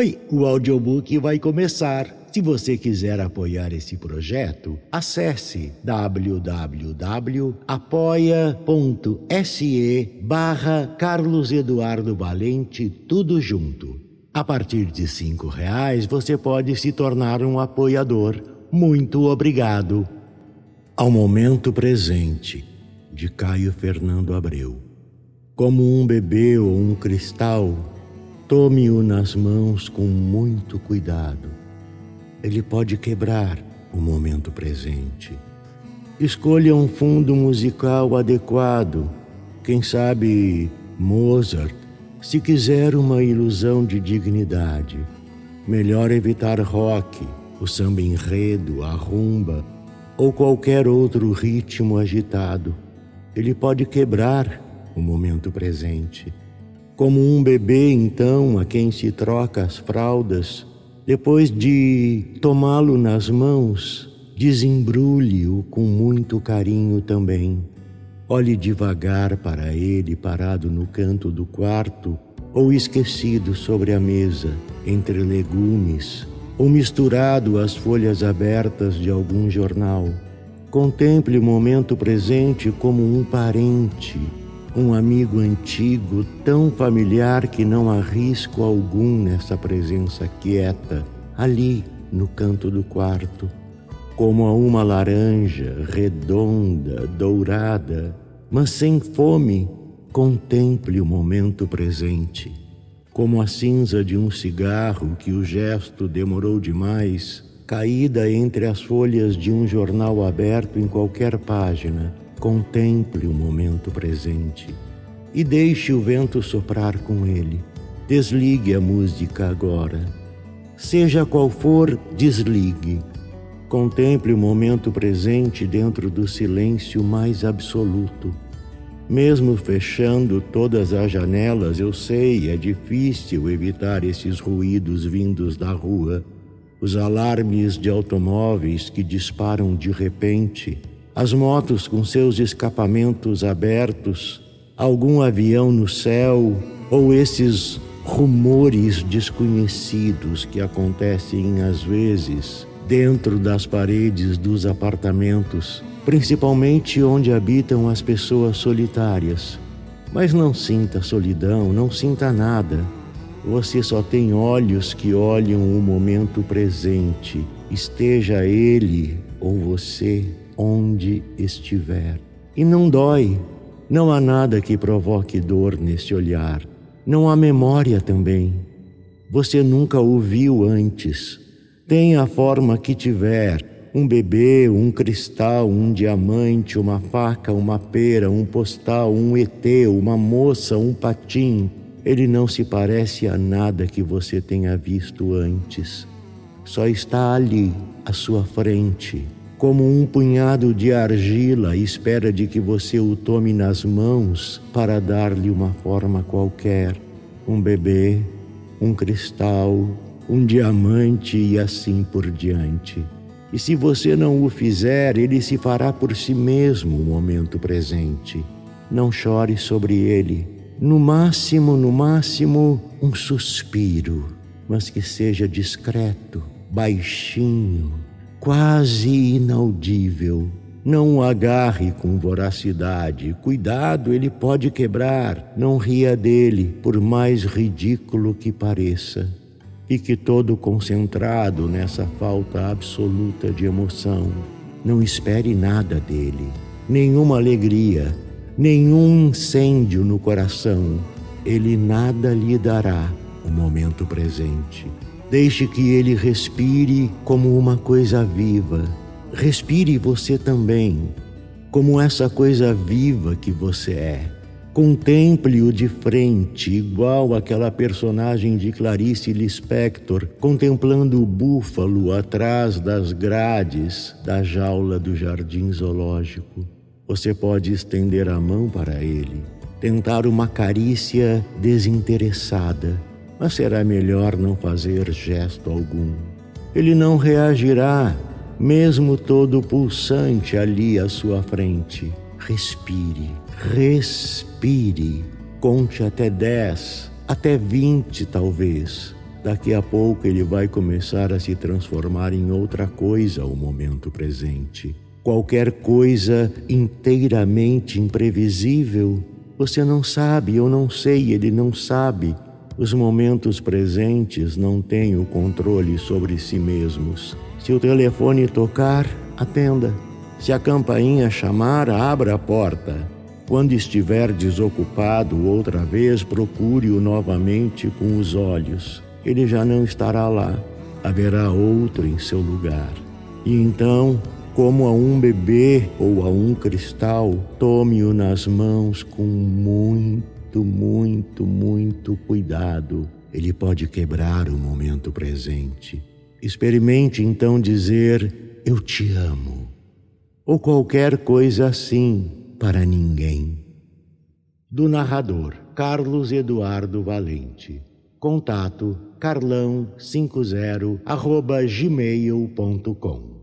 Oi, o audiobook vai começar. Se você quiser apoiar esse projeto, acesse www.apoia.se barra Carlos Eduardo Valente, tudo junto. A partir de cinco reais você pode se tornar um apoiador. Muito obrigado. Ao momento presente, de Caio Fernando Abreu. Como um bebê ou um cristal, tome-o nas mãos com muito cuidado ele pode quebrar o momento presente. Escolha um fundo musical adequado, quem sabe Mozart, se quiser uma ilusão de dignidade. Melhor evitar rock, o samba enredo, a rumba ou qualquer outro ritmo agitado. Ele pode quebrar o momento presente. Como um bebê, então, a quem se troca as fraldas, depois de tomá-lo nas mãos, desembrulhe-o com muito carinho também. Olhe devagar para ele parado no canto do quarto ou esquecido sobre a mesa, entre legumes, ou misturado às folhas abertas de algum jornal. Contemple o momento presente como um parente um amigo antigo tão familiar que não há risco algum nessa presença quieta, ali no canto do quarto, como a uma laranja redonda, dourada, mas sem fome, contemple o momento presente, como a cinza de um cigarro que o gesto demorou demais, caída entre as folhas de um jornal aberto em qualquer página Contemple o momento presente e deixe o vento soprar com ele. Desligue a música agora. Seja qual for, desligue. Contemple o momento presente dentro do silêncio mais absoluto. Mesmo fechando todas as janelas, eu sei, é difícil evitar esses ruídos vindos da rua, os alarmes de automóveis que disparam de repente as motos com seus escapamentos abertos, algum avião no céu ou esses rumores desconhecidos que acontecem às vezes dentro das paredes dos apartamentos, principalmente onde habitam as pessoas solitárias. Mas não sinta solidão, não sinta nada. Você só tem olhos que olham o momento presente, esteja ele ou você onde estiver. E não dói, não há nada que provoque dor nesse olhar, não há memória também. Você nunca o viu antes. Tenha a forma que tiver, um bebê, um cristal, um diamante, uma faca, uma pera, um postal, um ET, uma moça, um patim. Ele não se parece a nada que você tenha visto antes. Só está ali, à sua frente como um punhado de argila espera de que você o tome nas mãos para dar-lhe uma forma qualquer, um bebê, um cristal, um diamante e assim por diante. E se você não o fizer, ele se fará por si mesmo o momento presente. Não chore sobre ele. No máximo, no máximo, um suspiro, mas que seja discreto, baixinho, quase inaudível. Não o agarre com voracidade. Cuidado, ele pode quebrar. Não ria dele, por mais ridículo que pareça. Fique todo concentrado nessa falta absoluta de emoção. Não espere nada dele, nenhuma alegria, nenhum incêndio no coração. Ele nada lhe dará o momento presente. Deixe que ele respire como uma coisa viva. Respire você também, como essa coisa viva que você é. Contemple-o de frente, igual aquela personagem de Clarice Lispector, contemplando o búfalo atrás das grades da jaula do jardim zoológico. Você pode estender a mão para ele, tentar uma carícia desinteressada mas será melhor não fazer gesto algum. Ele não reagirá, mesmo todo pulsante ali à sua frente. Respire, respire, conte até dez, até vinte talvez. Daqui a pouco ele vai começar a se transformar em outra coisa o momento presente. Qualquer coisa inteiramente imprevisível. Você não sabe, eu não sei, ele não sabe. Os momentos presentes não têm o controle sobre si mesmos. Se o telefone tocar, atenda. Se a campainha chamar, abra a porta. Quando estiver desocupado outra vez, procure-o novamente com os olhos ele já não estará lá, haverá outro em seu lugar. E então, como a um bebê ou a um cristal, tome-o nas mãos com muito, muito, muito cuidado. Ele pode quebrar o momento presente. Experimente então dizer: Eu te amo, ou qualquer coisa assim para ninguém. Do narrador Carlos Eduardo Valente. Contato carlão50 arroba gmail.com